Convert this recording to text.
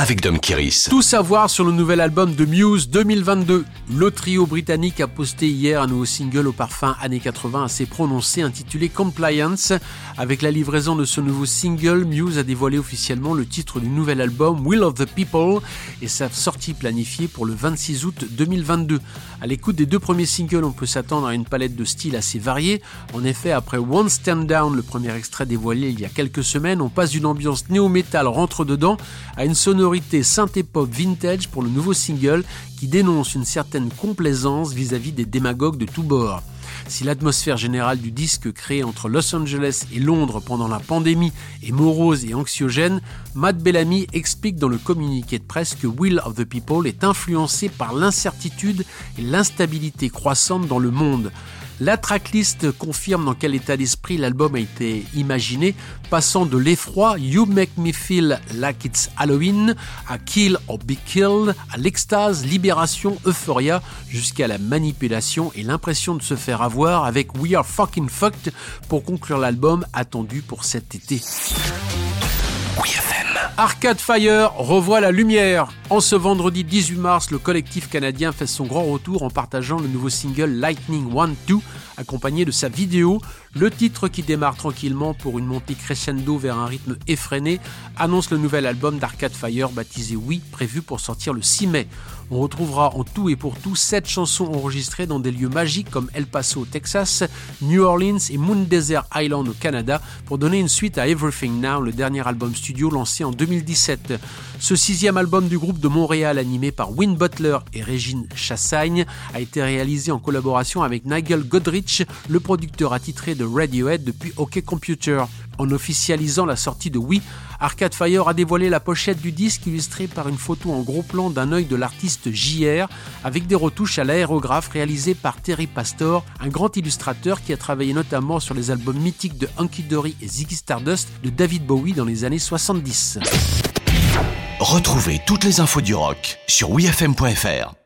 avec Dom Kiris. Tout savoir sur le nouvel album de Muse 2022. Le trio britannique a posté hier un nouveau single au parfum années 80 assez prononcé intitulé Compliance. Avec la livraison de ce nouveau single, Muse a dévoilé officiellement le titre du nouvel album Will of the People et sa sortie planifiée pour le 26 août 2022. À l'écoute des deux premiers singles, on peut s'attendre à une palette de styles assez variée. En effet, après One Stand Down, le premier extrait dévoilé il y a quelques semaines, on passe d'une ambiance néo-metal rentre dedans à une sonorité synthé-pop vintage pour le nouveau single qui dénonce une certaine complaisance vis-à-vis des démagogues de tous bords. Si l'atmosphère générale du disque créé entre Los Angeles et Londres pendant la pandémie est morose et anxiogène, Matt Bellamy explique dans le communiqué de presse que Will of the People est influencé par l'incertitude et l'instabilité croissante dans le monde. La tracklist confirme dans quel état d'esprit l'album a été imaginé, passant de l'effroi You Make Me Feel Like It's Halloween à Kill or Be Killed, à l'extase, libération, euphoria, jusqu'à la manipulation et l'impression de se faire avoir avec We Are Fucking Fucked pour conclure l'album attendu pour cet été. Arcade Fire revoit la lumière. En ce vendredi 18 mars, le collectif canadien fait son grand retour en partageant le nouveau single Lightning One 2 accompagné de sa vidéo. Le titre qui démarre tranquillement pour une montée crescendo vers un rythme effréné annonce le nouvel album d'Arcade Fire baptisé Oui, prévu pour sortir le 6 mai. On retrouvera en tout et pour tout 7 chansons enregistrées dans des lieux magiques comme El Paso au Texas, New Orleans et Moon Desert Island au Canada pour donner une suite à Everything Now, le dernier album studio lancé en 2017. Ce sixième album du groupe de Montréal animé par Win Butler et Régine Chassagne a été réalisé en collaboration avec Nigel Godrich, le producteur attitré de Radiohead depuis OK Computer. En officialisant la sortie de Oui, Arcade Fire a dévoilé la pochette du disque illustrée par une photo en gros plan d'un œil de l'artiste JR avec des retouches à l'aérographe réalisées par Terry Pastor, un grand illustrateur qui a travaillé notamment sur les albums mythiques de Hunky Dory et Ziggy Stardust de David Bowie dans les années 70. Retrouvez toutes les infos du rock sur wfm.fr.